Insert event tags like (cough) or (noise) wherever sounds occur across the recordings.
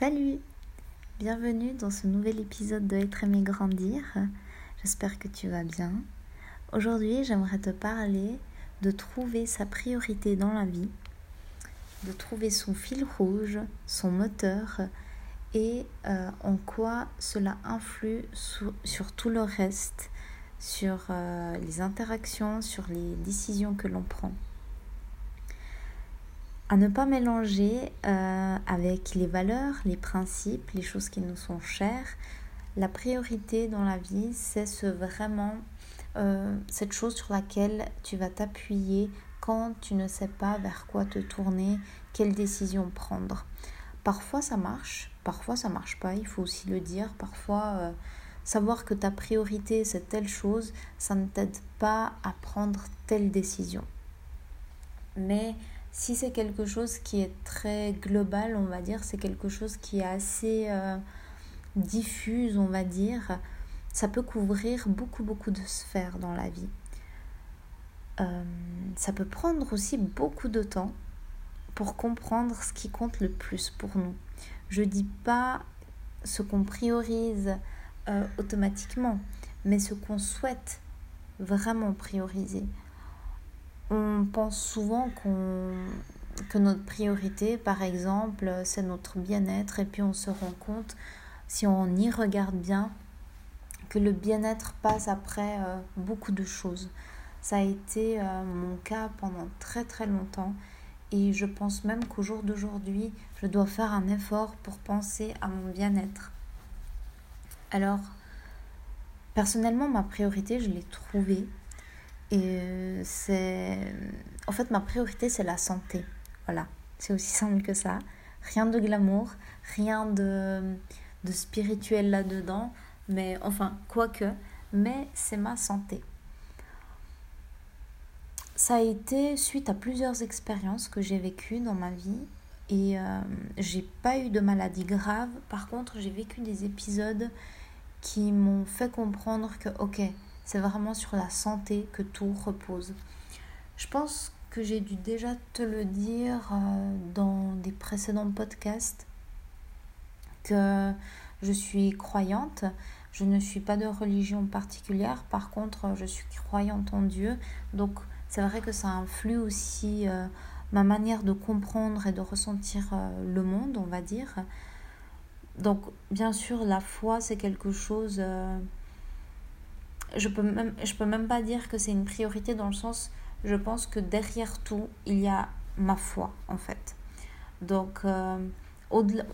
Salut Bienvenue dans ce nouvel épisode de Être aimé grandir. J'espère que tu vas bien. Aujourd'hui, j'aimerais te parler de trouver sa priorité dans la vie, de trouver son fil rouge, son moteur et euh, en quoi cela influe sur, tout le reste, sur euh, les interactions, sur les décisions que l'on prend à ne pas mélanger euh, avec les valeurs, les principes, les choses qui nous sont chères. La priorité dans la vie, c'est ce vraiment euh, cette chose sur laquelle tu vas t'appuyer quand tu ne sais pas vers quoi te tourner, quelle décision prendre. Parfois ça marche, parfois ça marche pas, il faut aussi le dire. Parfois euh, savoir que ta priorité c'est telle chose, ça ne t'aide pas à prendre telle décision. Mais si c'est quelque chose qui est très global, on va dire, c'est quelque chose qui est assez euh, diffuse, on va dire, ça peut couvrir beaucoup, beaucoup de sphères dans la vie. Euh, ça peut prendre aussi beaucoup de temps pour comprendre ce qui compte le plus pour nous. Je dis pas ce qu'on priorise euh, automatiquement, mais ce qu'on souhaite vraiment prioriser on pense souvent que notre priorité, par exemple, c'est notre bien-être et puis on se rend compte, si on y regarde bien, que le bien-être passe après euh, beaucoup de choses. Ça a été euh, mon cas pendant très très longtemps et je pense même qu'au jour d'aujourd'hui, je dois faire un effort pour penser à mon bien-être. Alors, personnellement, ma priorité, je l'ai trouvée et euh, c'est. En fait, ma priorité, c'est la santé. Voilà. C'est aussi simple que ça. Rien de glamour, rien de, de spirituel là-dedans. Mais enfin, quoique. Mais c'est ma santé. Ça a été suite à plusieurs expériences que j'ai vécues dans ma vie. Et euh, j'ai pas eu de maladie grave. Par contre, j'ai vécu des épisodes qui m'ont fait comprendre que, ok, c'est vraiment sur la santé que tout repose. Je pense que j'ai dû déjà te le dire euh, dans des précédents podcasts que je suis croyante. Je ne suis pas de religion particulière. Par contre, je suis croyante en Dieu. Donc, c'est vrai que ça influe aussi euh, ma manière de comprendre et de ressentir euh, le monde, on va dire. Donc, bien sûr, la foi, c'est quelque chose je peux même je peux même pas dire que c'est une priorité dans le sens je pense que derrière tout il y a ma foi en fait. Donc euh,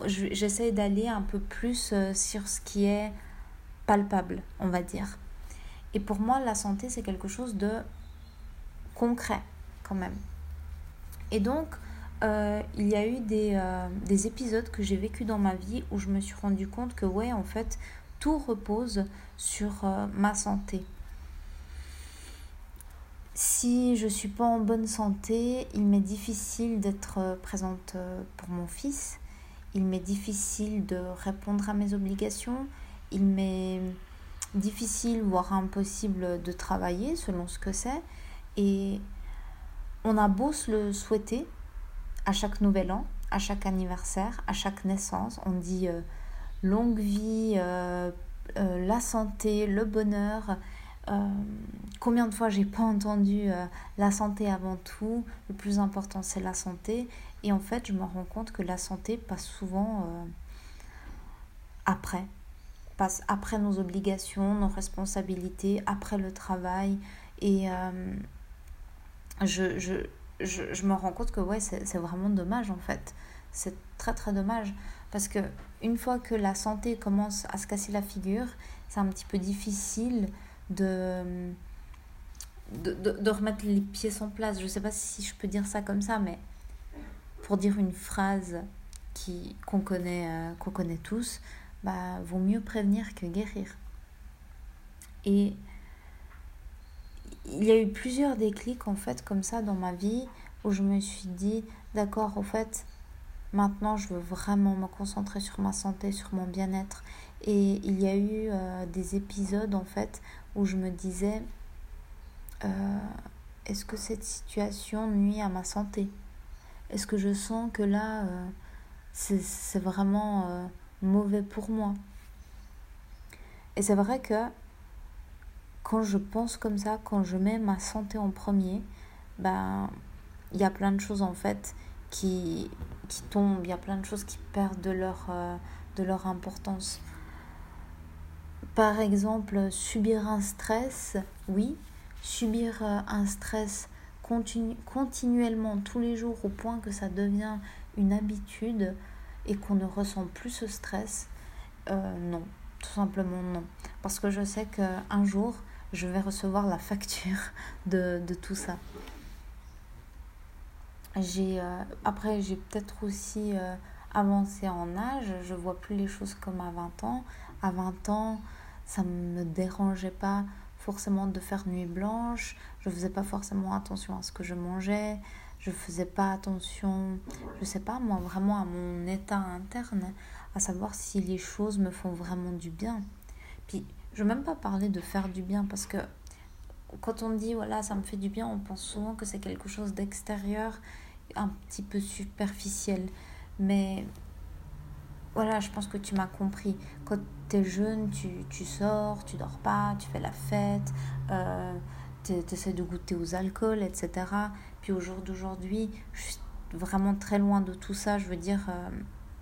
j'essaie d'aller un peu plus euh, sur ce qui est palpable on va dire. Et pour moi la santé c'est quelque chose de concret quand même. Et donc euh, il y a eu des, des épisodes que j'ai vécu dans ma vie où je me suis rendu compte que ouais en fait tout repose sur euh, ma santé. Si je ne suis pas en bonne santé, il m'est difficile d'être euh, présente euh, pour mon fils. Il m'est difficile de répondre à mes obligations. Il m'est difficile, voire impossible de travailler selon ce que c'est. Et on a beau le souhaiter à chaque nouvel an, à chaque anniversaire, à chaque naissance. On dit longue vie, euh, euh, la santé, le bonheur. Euh, combien de fois j'ai pas entendu la santé avant tout, le plus important c'est la santé. Et en fait, je me rends compte que la santé passe souvent après, passe après nos obligations, nos responsabilités, après le travail. Et je, je, je, je, me rends compte que ouais, c'est vraiment dommage en fait. C'est très très dommage. Parce que une fois que la santé commence à se casser la figure, c'est un petit peu difficile de, de, de, remettre les pieds en place. Je ne sais pas si je peux dire ça comme ça, mais pour dire une phrase qui qu'on connaît, euh, qu'on connaît tous, bah, vaut mieux prévenir que guérir. Et il y a eu plusieurs déclics en fait comme ça dans ma vie où je me suis dit d'accord en fait Maintenant, je veux vraiment me concentrer sur ma santé, sur mon bien-être. Et il y a eu euh, des épisodes, en fait, où je me disais, euh, est-ce que cette situation nuit à ma santé? Est-ce que je sens que là, euh, c'est vraiment mauvais pour moi? Et c'est vrai que quand je pense comme ça, quand je mets ma santé en premier, ben il y a plein de choses en fait qui, qui tombent, il y a plein de choses qui perdent de leur, euh, de leur importance. Par exemple, subir un stress, oui, subir euh, un stress continuellement tous les jours au point que ça devient une habitude et qu'on ne ressent plus ce stress, euh, non, tout simplement non. Parce que je sais qu'un jour, je vais recevoir la facture (laughs) de, de tout ça. J'ai, euh, après, j'ai peut-être aussi euh, avancé en âge, je vois plus les choses comme à 20 ans. À 20 ans, ça me dérangeait pas forcément de faire nuit blanche, je faisais pas forcément attention à ce que je mangeais, je faisais pas attention, je sais pas moi, vraiment à mon état interne, à savoir si les choses me font vraiment du bien. Puis, je veux même pas parler de faire du bien parce que quand on dit voilà, ça me fait du bien, on pense souvent que c'est quelque chose d'extérieur, un petit peu superficiel. Mais voilà, je pense que tu m'as compris. Quand tu es jeune, tu, tu, sors, tu dors pas, tu fais la fête, euh, tu essaies de goûter aux alcools, etc. Puis au jour d'aujourd'hui, je suis vraiment très loin de tout ça. Je veux dire, euh,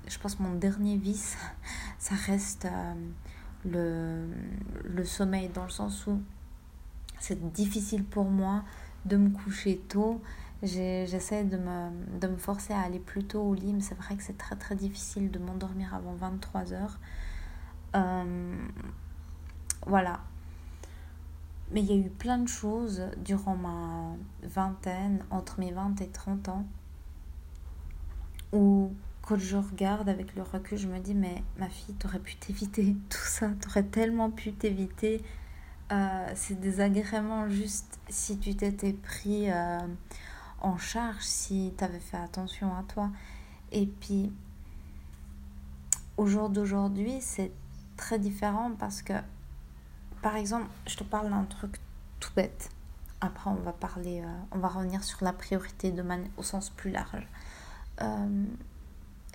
je pense que mon dernier vice, (laughs) ça reste euh, le, le sommeil, dans le sens où c'est difficile pour moi de me coucher tôt J'essaie de me, de me forcer à aller plus tôt au lit, mais c'est vrai que c'est très très difficile de m'endormir avant 23 heures. Euh, voilà. Mais il y a eu plein de choses durant ma vingtaine, entre mes 20 et 30 ans, où quand je regarde avec le recul, je me dis, mais ma fille, t'aurais pu t'éviter (laughs) tout ça, t'aurais tellement pu t'éviter euh, ces désagréments juste si tu t'étais pris euh, en charge si tu avais fait attention à toi. Et puis, au jour d'aujourd'hui, c'est très différent parce que, par exemple, je te parle d'un truc tout bête. Après, on va parler, euh, on va revenir sur la priorité de au sens plus large. Euh,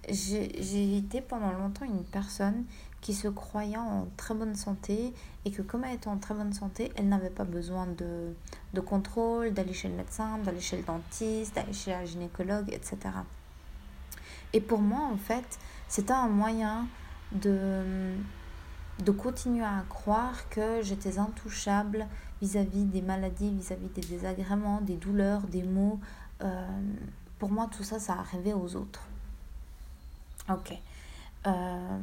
j'ai été pendant longtemps une personne qui se croyant en très bonne santé et que comme elle était en très bonne santé, elle n'avait pas besoin de, de contrôle, d'aller chez le médecin, d'aller chez le dentiste, d'aller chez la gynécologue, etc. Et pour moi, en fait, c'était un moyen de, de continuer à croire que j'étais intouchable vis-à-vis des maladies, vis-à-vis des désagréments, des douleurs, des maux. Euh, pour moi, tout ça, ça arrivait aux autres. Ok. Euh,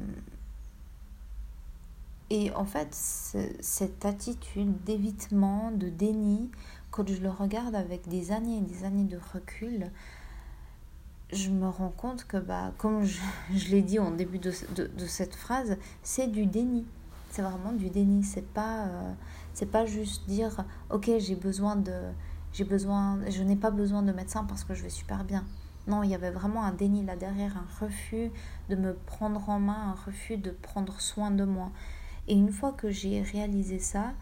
et en fait, cette attitude d'évitement, de déni, quand je le regarde avec des années et des années de recul, je me rends compte que, bah, comme je, (laughs) l'ai dit en début de, de, de cette phrase, c'est du déni. C'est vraiment du déni. C'est pas, euh, c'est pas juste dire, ok, j'ai besoin de, j'ai besoin, je n'ai pas besoin de médecin parce que je vais super bien. Non, il y avait vraiment un déni là derrière, un refus de me prendre en main, un refus de prendre soin de moi. Et une fois que j'ai réalisé ça,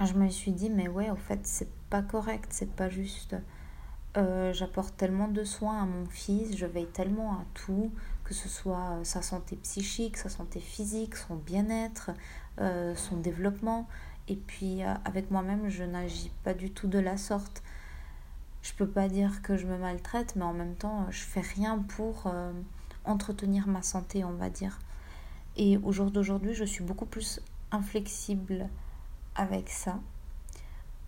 je me suis dit, mais ouais, en fait, c'est pas correct, c'est pas juste. Euh, j'apporte tellement de soins à mon fils, je veille tellement à tout, que ce soit euh, sa santé psychique, sa santé physique, son bien-être, euh, son développement. Et puis avec moi-même, je n'agis pas du tout de la sorte. Je peux pas dire que je me maltraite, mais en même temps, je fais rien pour entretenir ma santé, on va dire. Et au jour d'aujourd'hui, je suis beaucoup plus inflexible avec ça.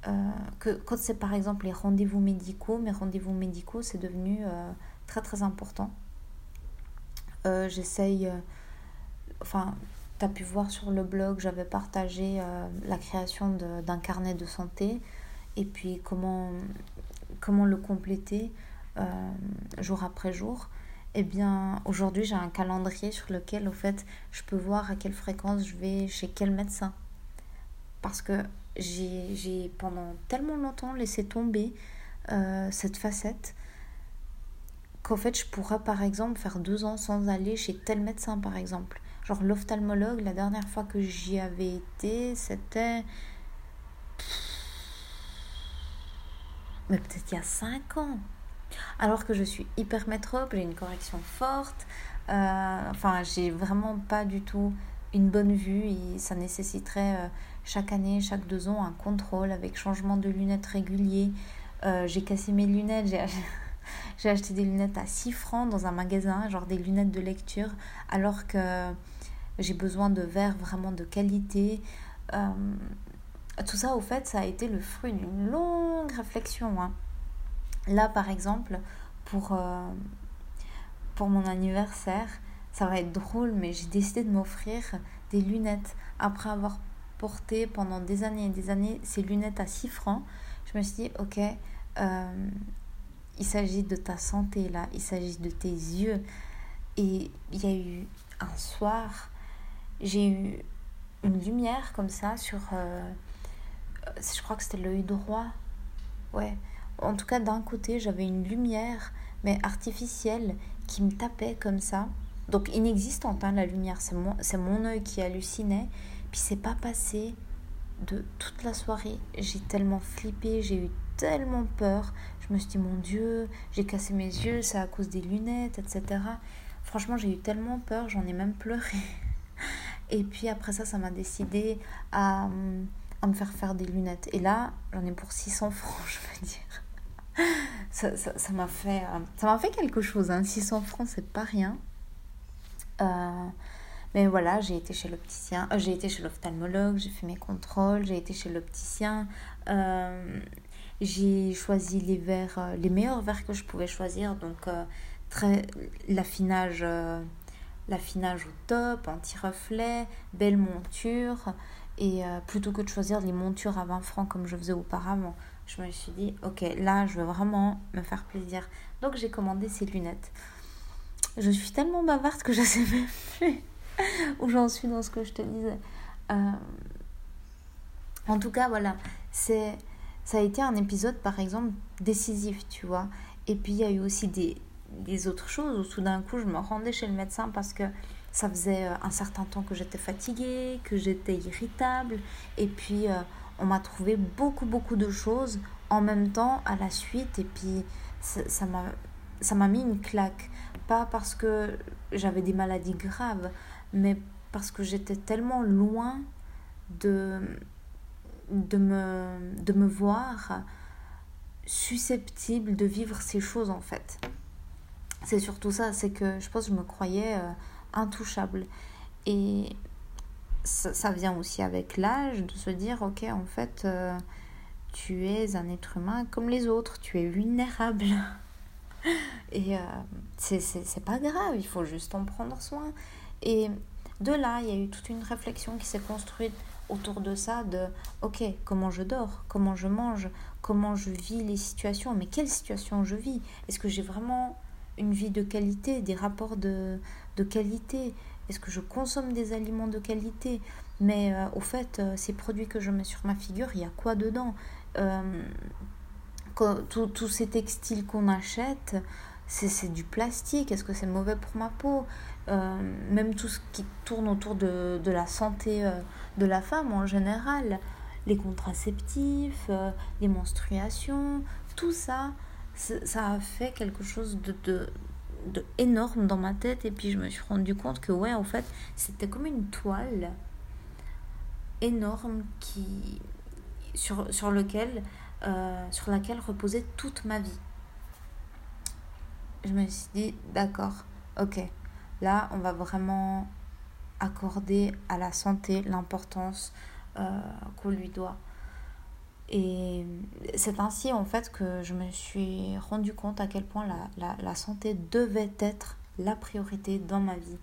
Euh, que quand c'est par exemple les rendez-vous médicaux, mes rendez-vous médicaux, c'est devenu euh, très très important. Euh, j'essaye, enfin, tu as pu voir sur le blog, j'avais partagé la création d'un carnet de santé et puis comment, comment le compléter jour après jour eh bien, aujourd'hui, j'ai un calendrier sur lequel, au fait, je peux voir à quelle fréquence je vais chez quel médecin. Parce que j'ai pendant tellement longtemps laissé tomber euh, cette facette qu'en fait, je pourrais, par exemple, faire deux ans sans aller chez tel médecin, par exemple. Genre, l'ophtalmologue, la dernière fois que j'y avais été, c'était... Mais peut-être il y a cinq ans Alors que je suis hyper métrope, j'ai une correction forte, euh, enfin j'ai vraiment pas du tout une bonne vue et ça nécessiterait euh, chaque année, chaque deux ans un contrôle avec changement de lunettes régulier. Euh, j'ai cassé mes lunettes, j'ai (laughs) acheté des lunettes à 6 francs dans un magasin, genre des lunettes de lecture, alors que j'ai besoin de verres vraiment de qualité. Euh, tout ça, au fait, ça a été le fruit d'une longue réflexion. Hein. Là, par exemple, pour, euh, pour mon anniversaire, ça va être drôle, mais j'ai décidé de m'offrir des lunettes après avoir porté pendant des années et des années ces lunettes à 6 francs. Je me suis dit, ok, euh, il s'agit de ta santé là, il s'agit de tes yeux. Et il y a eu un soir, j'ai eu une lumière comme ça sur. Euh, je crois que c'était l'œil droit. Ouais. En tout cas, d'un côté, j'avais une lumière, mais artificielle, qui me tapait comme ça. Donc inexistante, hein, la lumière. C'est mon, c'est œil qui hallucinait. Puis c'est pas passé de toute la soirée. J'ai tellement flippé, j'ai eu tellement peur. Je me suis dit, mon Dieu, j'ai cassé mes yeux, c'est à cause des lunettes, etc. Franchement, j'ai eu tellement peur, j'en ai même pleuré. (laughs) Et puis après ça, ça m'a décidé à, à, me faire faire des lunettes. Et là, j'en ai pour 600 francs, je veux dire. (laughs) Ça, ça, ça m'a fait, ça m'a fait quelque chose. Hein. 600 francs, c'est pas rien. Euh, mais voilà, j'ai été chez l'opticien, euh, j'ai été chez l'ophtalmologue, j'ai fait mes contrôles, j'ai été chez l'opticien. Euh, j'ai choisi les verres, euh, les meilleurs verres que je pouvais choisir. Donc, euh, très l'affinage euh, l'affinage au top, anti-reflet, belle monture. Et plutôt que de choisir les montures à 20 francs comme je faisais auparavant, je me suis dit, ok, là, je veux vraiment me faire plaisir. Donc, j'ai commandé ces lunettes. Je suis tellement bavarde que (laughs) je sais même plus où j'en suis dans ce que je te disais. En tout cas, voilà, c'est ça a été un épisode, par exemple, décisif, tu vois. Et puis, il y a eu aussi des, des autres choses où tout d'un coup, je me rendais chez le médecin parce que ça faisait euh, un certain temps que j'étais fatiguée, que j'étais irritable. Et puis, euh, on m'a trouvé beaucoup, beaucoup de choses en même temps à la suite. Et puis, ça m'a ça mis une claque. Pas parce que j'avais des maladies graves, mais parce que j'étais tellement loin de de me, de me voir susceptible de vivre ces choses en fait. C'est surtout ça, c'est que je pense que je me croyais euh, intouchable. Et ça, vient aussi avec l'âge de se dire, ok, en fait, euh, tu es un être humain comme les autres, tu es vulnérable. (laughs) Et euh, c'est pas grave, il faut juste en prendre soin. Et de là, il y a eu toute une réflexion qui s'est construite autour de ça de ok comment je dors comment je mange comment je vis les situations mais quelle situation je vis? Est-ce que j'ai vraiment une vie de qualité des rapports de, de qualité. Est-ce que je consomme des aliments de qualité? Mais euh, au fait euh, ces produits que je mets sur ma figure il y a quoi dedans? Euh, tous ces textiles qu'on achète c'est du plastique. Est-ce que c'est mauvais pour ma peau? Même tout ce qui tourne autour de, de la santé de la femme en général, les contraceptifs, les menstruations, tout ça, ça a fait quelque chose de, de, de, énorme dans ma tête. Et puis je me suis rendu compte que, ouais, en fait, c'était comme une toile énorme qui, sur, sur laquelle reposait toute ma vie. Je me suis dit, d'accord, ok Là, on va vraiment accorder à la santé l'importance euh, qu'on lui doit. Et c'est ainsi en fait que je me suis rendu compte à quel point la, la, santé devait être la priorité dans ma vie.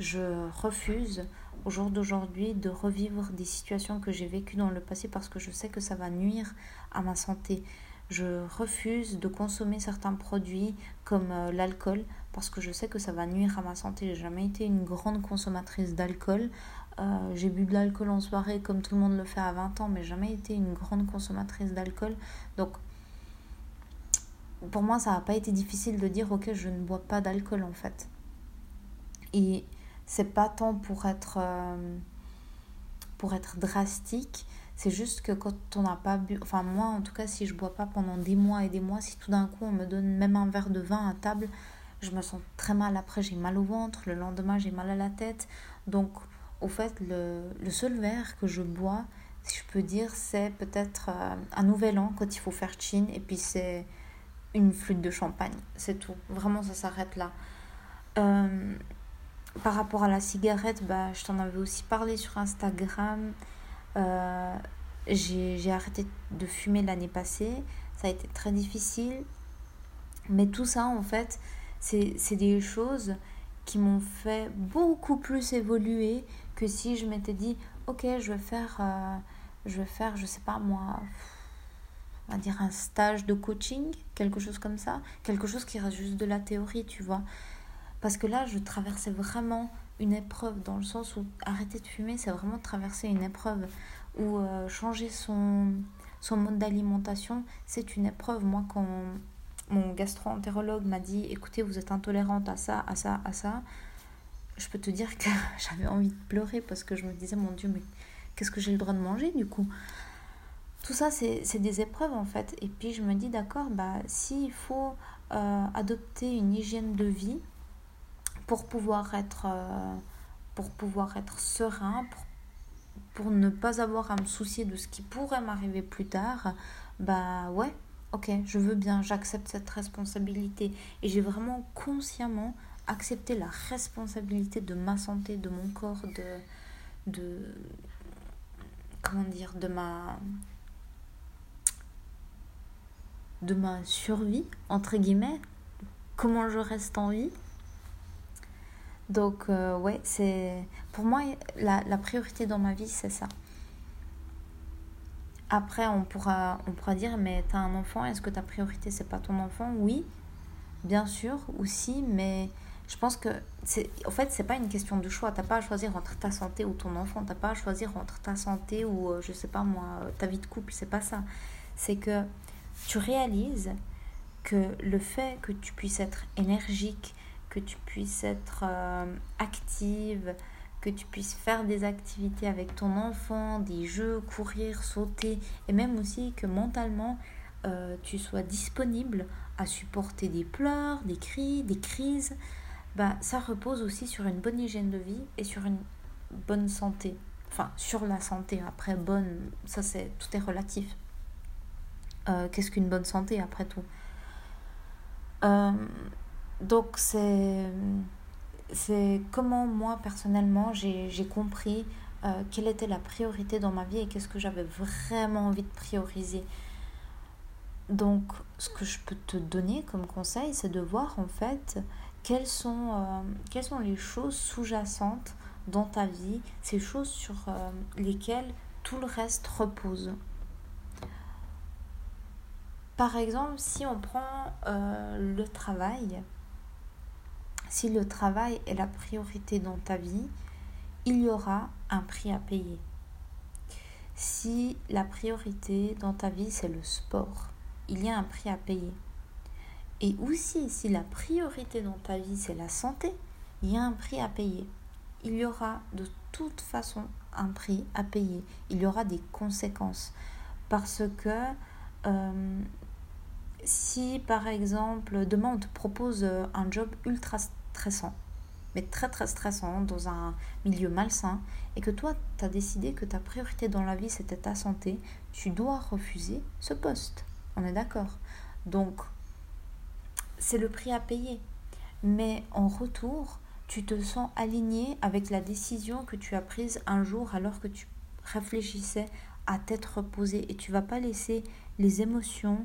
Je refuse au jour d'aujourd'hui de revivre des situations que j'ai vécues dans le passé parce que je sais que ça va nuire à ma santé. Je refuse de consommer certains produits comme euh, l'alcool parce que je sais que ça va nuire à ma santé. J'ai jamais été une grande consommatrice d'alcool. Euh, j'ai bu de l'alcool en soirée comme tout le monde le fait à 20 ans, mais jamais été une grande consommatrice d'alcool. Donc, pour moi, ça n'a pas été difficile de dire ok, je ne bois pas d'alcool en fait. Et c'est pas tant pour être, euh, pour être drastique, C'est juste que quand on n'a pas bu, enfin moi en tout cas, si je bois pas pendant des mois et des mois, si tout d'un coup on me donne même un verre de vin à table, je me sens très mal après, j'ai mal au ventre, le lendemain j'ai mal à la tête. Donc au fait, le, seul verre que je bois, si je peux dire, c'est peut-être euh, un nouvel an quand il faut faire chin et puis c'est une flûte de champagne, c'est tout. Vraiment, ça s'arrête là. Euh, par rapport à la cigarette, bah, je t'en avais aussi parlé sur Instagram. Euh, j'ai arrêté de fumer l'année passée. Ça a été très difficile. Mais tout ça, en fait, c'est des choses qui m'ont fait beaucoup plus évoluer que si je m'étais dit, ok, je vais faire, euh, je vais faire, je sais pas moi, on va dire un stage de coaching, quelque chose comme ça, quelque chose qui reste juste de la théorie, tu vois. Parce que là, je traversais vraiment une épreuve, dans le sens où arrêter de fumer, c'est vraiment traverser une épreuve, ou euh, changer son, son mode d'alimentation, c'est une épreuve. Moi, quand mon gastro-entérologue m'a dit, écoutez, vous êtes intolérante à ça, à ça, à ça, je peux te dire que (laughs) j'avais envie de pleurer parce que je me disais, mon Dieu, mais qu'est-ce que j'ai le droit de manger du coup? Tout ça, c'est des épreuves en fait. Et puis je me dis, d'accord, bah, s'il faut euh, adopter une hygiène de vie, pour pouvoir être, euh, pour pouvoir être serein, pour, pour ne pas avoir à me soucier de ce qui pourrait m'arriver plus tard, bah ouais, ok, je veux bien, j'accepte cette responsabilité. Et j'ai vraiment consciemment accepté la responsabilité de ma santé, de mon corps, de. de comment dire, de ma. de ma survie, entre guillemets. Comment je reste en vie donc, euh, ouais, c'est. Pour moi, la, la, priorité dans ma vie, c'est ça. Après, on pourra, on pourra dire, mais t'as un enfant, est-ce que ta priorité, c'est pas ton enfant? Oui, bien sûr, aussi, mais je pense que. c'est En fait, c'est pas une question de choix. T'as pas à choisir entre ta santé ou ton enfant. T'as pas à choisir entre ta santé ou, euh, je sais pas moi, ta vie de couple. C'est pas ça. C'est que tu réalises que le fait que tu puisses être énergique, que tu puisses être euh, active, que tu puisses faire des activités avec ton enfant, des jeux, courir, sauter, et même aussi que mentalement euh, tu sois disponible à supporter des pleurs, des cris, des crises, bah, ça repose aussi sur une bonne hygiène de vie et sur une bonne santé. Enfin, sur la santé, après bonne, ça c'est tout est relatif. Euh, qu'est-ce qu'une bonne santé après tout? Donc c'est c'est comment moi personnellement j'ai compris euh, quelle était la priorité dans ma vie et qu'est-ce que j'avais vraiment envie de prioriser. Donc ce que je peux te donner comme conseil, c'est de voir en fait quelles sont, euh, quelles sont les choses sous-jacentes dans ta vie, ces choses sur euh, lesquelles tout le reste repose? Par exemple, si on prend le travail, si le travail est la priorité dans ta vie, il y aura un prix à payer. Si la priorité dans ta vie, c'est le sport, il y a un prix à payer. Et aussi, si la priorité dans ta vie, c'est la santé, il y a un prix à payer. Il y aura de toute façon un prix à payer. Il y aura des conséquences. Parce que euh, si par exemple demain on te propose un job ultra stressant, mais très très stressant dans un milieu malsain, et que toi, tu as décidé que ta priorité dans la vie, c'était ta santé, tu dois refuser ce poste. On est d'accord? Donc, c'est le prix à payer. Mais en retour, tu te sens aligné avec la décision que tu as prise un jour alors que tu réfléchissais à t'être reposé et tu vas pas laisser les émotions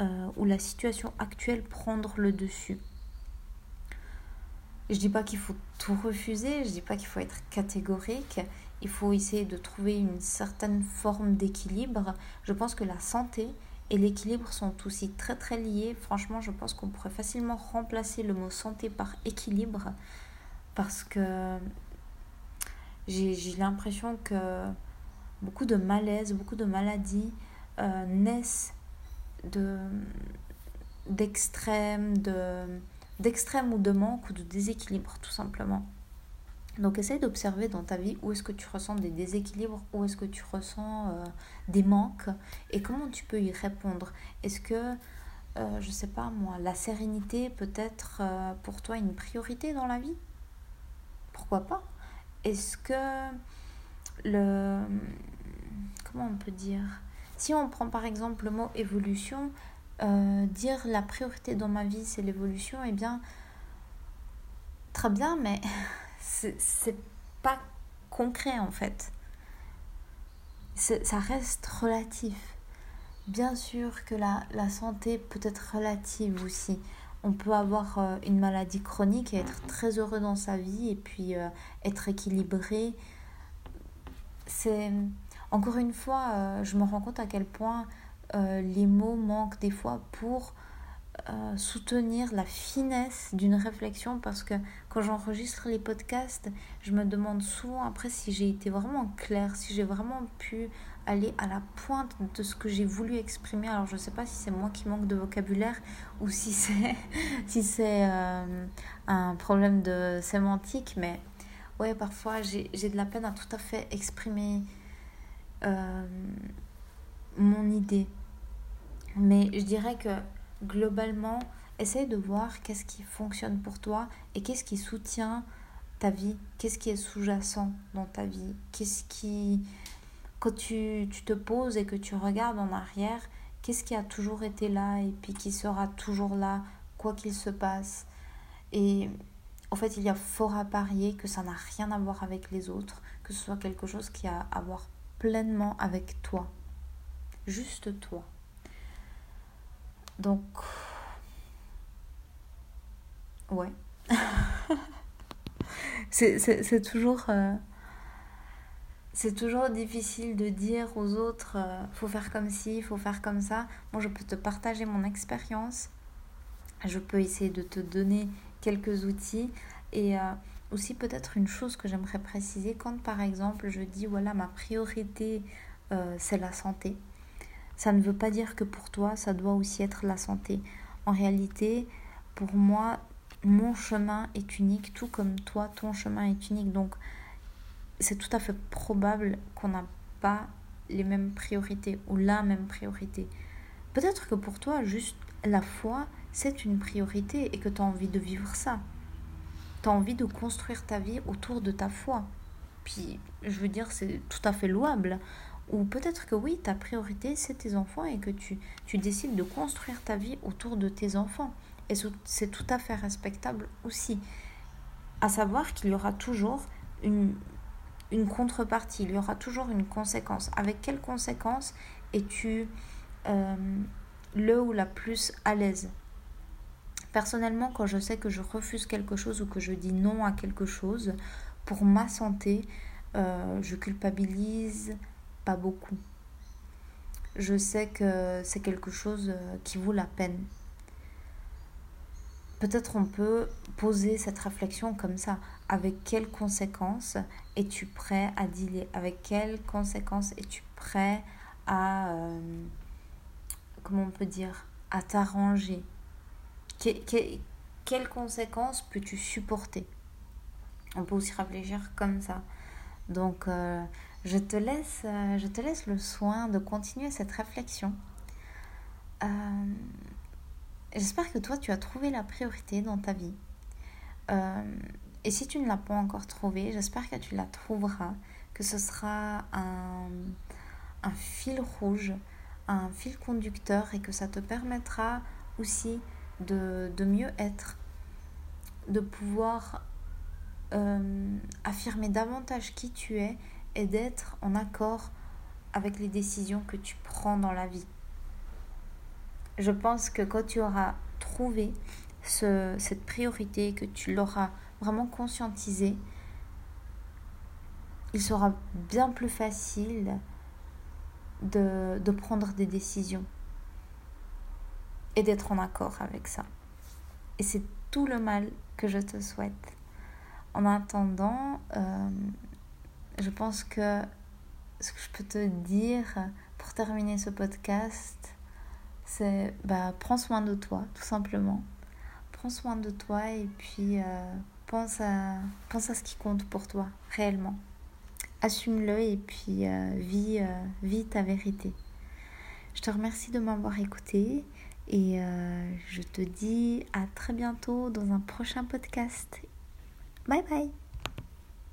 euh, ou la situation actuelle prendre le dessus. Je dis pas qu'il faut tout refuser, je dis pas qu'il faut être catégorique, il faut essayer de trouver une certaine forme d'équilibre. Je pense que la santé et l'équilibre sont aussi très très liés. Franchement, je pense qu'on pourrait facilement remplacer le mot santé par équilibre parce que j'ai l'impression que beaucoup de malaises, beaucoup de maladies euh, naissent de d'extrêmes, de ou de manque ou de déséquilibre tout simplement. Donc essaye d'observer dans ta vie où est-ce que tu ressens des déséquilibres, où est-ce que tu ressens euh, des manques et comment tu peux y répondre. Est-ce que, euh, je sais pas moi, la sérénité peut être euh, pour toi une priorité dans la vie? Pourquoi pas? Est-ce que le... Comment on peut dire? Si on prend par exemple le mot évolution, dire la priorité dans ma vie c'est l'évolution, eh bien, très bien, mais (laughs) c'est pas concret en fait. Ça reste relatif. Bien sûr que la, la santé peut être relative aussi. On peut avoir euh, une maladie chronique et être très heureux dans sa vie et puis euh, être équilibré. C'est encore une fois, euh, je me rends compte à quel point les mots manquent des fois pour soutenir la finesse d'une réflexion parce que quand j'enregistre les podcasts, je me demande souvent après si j'ai été vraiment claire, si j'ai vraiment pu aller à la pointe de ce que j'ai voulu exprimer. Alors je ne sais pas si c'est moi qui manque de vocabulaire ou si c'est (laughs) si euh, un problème de sémantique, mais ouais parfois j'ai de la peine à tout à fait exprimer euh, mon idée. Mais je dirais que globalement, essaye de voir qu'est-ce qui fonctionne pour toi et qu'est-ce qui soutient ta vie, qu'est-ce qui est sous-jacent dans ta vie, qu'est-ce qui, quand tu, tu, te poses et que tu regardes en arrière, qu'est-ce qui a toujours été là et puis qui sera toujours là, quoi qu'il se passe. Et en fait, il y a fort à parier que ça n'a rien à voir avec les autres, que ce soit quelque chose qui a à voir pleinement avec toi, juste toi. Donc, ouais. (laughs) c'est toujours... Euh, c'est toujours difficile de dire aux autres, euh, faut faire comme ci, faut faire comme ça. Moi, je peux te partager mon expérience. Je peux essayer de te donner quelques outils. Et euh, aussi peut-être une chose que j'aimerais préciser, quand par exemple je dis, voilà, ma priorité, c'est la santé ça ne veut pas dire que pour toi, ça doit aussi être la santé. En réalité, pour moi, mon chemin est unique, tout comme toi, ton chemin est unique. Donc, c'est tout à fait probable qu'on n'a pas les mêmes priorités ou la même priorité. Peut-être que pour toi, juste la foi, c'est une priorité et que tu as envie de vivre ça. Tu as envie de construire ta vie autour de ta foi. Puis, je veux dire, c'est tout à fait louable. Ou peut-être que oui, ta priorité, c'est tes enfants et que tu, tu décides de construire ta vie autour de tes enfants. Et c'est tout à fait respectable aussi. À savoir qu'il y aura toujours une, une contrepartie, il y aura toujours une conséquence. Avec quelle conséquence es-tu euh, le ou la plus à l'aise? Personnellement, quand je sais que je refuse quelque chose ou que je dis non à quelque chose, pour ma santé, euh, je culpabilise, pas beaucoup. Je sais que c'est quelque chose euh, qui vaut la peine. Peut-être on peut poser cette réflexion comme ça. Avec quelles conséquences es-tu prêt à dealer? Avec quelles conséquences es-tu prêt à... Euh, comment on peut dire? À t'arranger? Quelles conséquences peux-tu supporter? On peut aussi réfléchir comme ça. Donc, euh, je te laisse, euh, je te laisse le soin de continuer cette réflexion. Euh, j'espère que toi, tu as trouvé la priorité dans ta vie. Et si tu ne l'as pas encore trouvée, j'espère que tu la trouveras, que ce sera un, fil rouge, un fil conducteur et que ça te permettra aussi de mieux être, de pouvoir affirmer davantage qui tu es et d'être en accord avec les décisions que tu prends dans la vie. Je pense que quand tu auras trouvé ce, cette priorité, que tu l'auras vraiment conscientisé, il sera bien plus facile de prendre des décisions et d'être en accord avec ça. Et c'est tout le mal que je te souhaite. En attendant, euh, je pense que ce que je peux te dire pour terminer ce podcast, c'est bah, prends soin de toi, tout simplement. Prends soin de toi et puis euh, pense à, pense à ce qui compte pour toi, réellement. Assume-le et puis euh, vis, vis ta vérité. Je te remercie de m'avoir écouté et je te dis à très bientôt dans un prochain podcast. Bye bye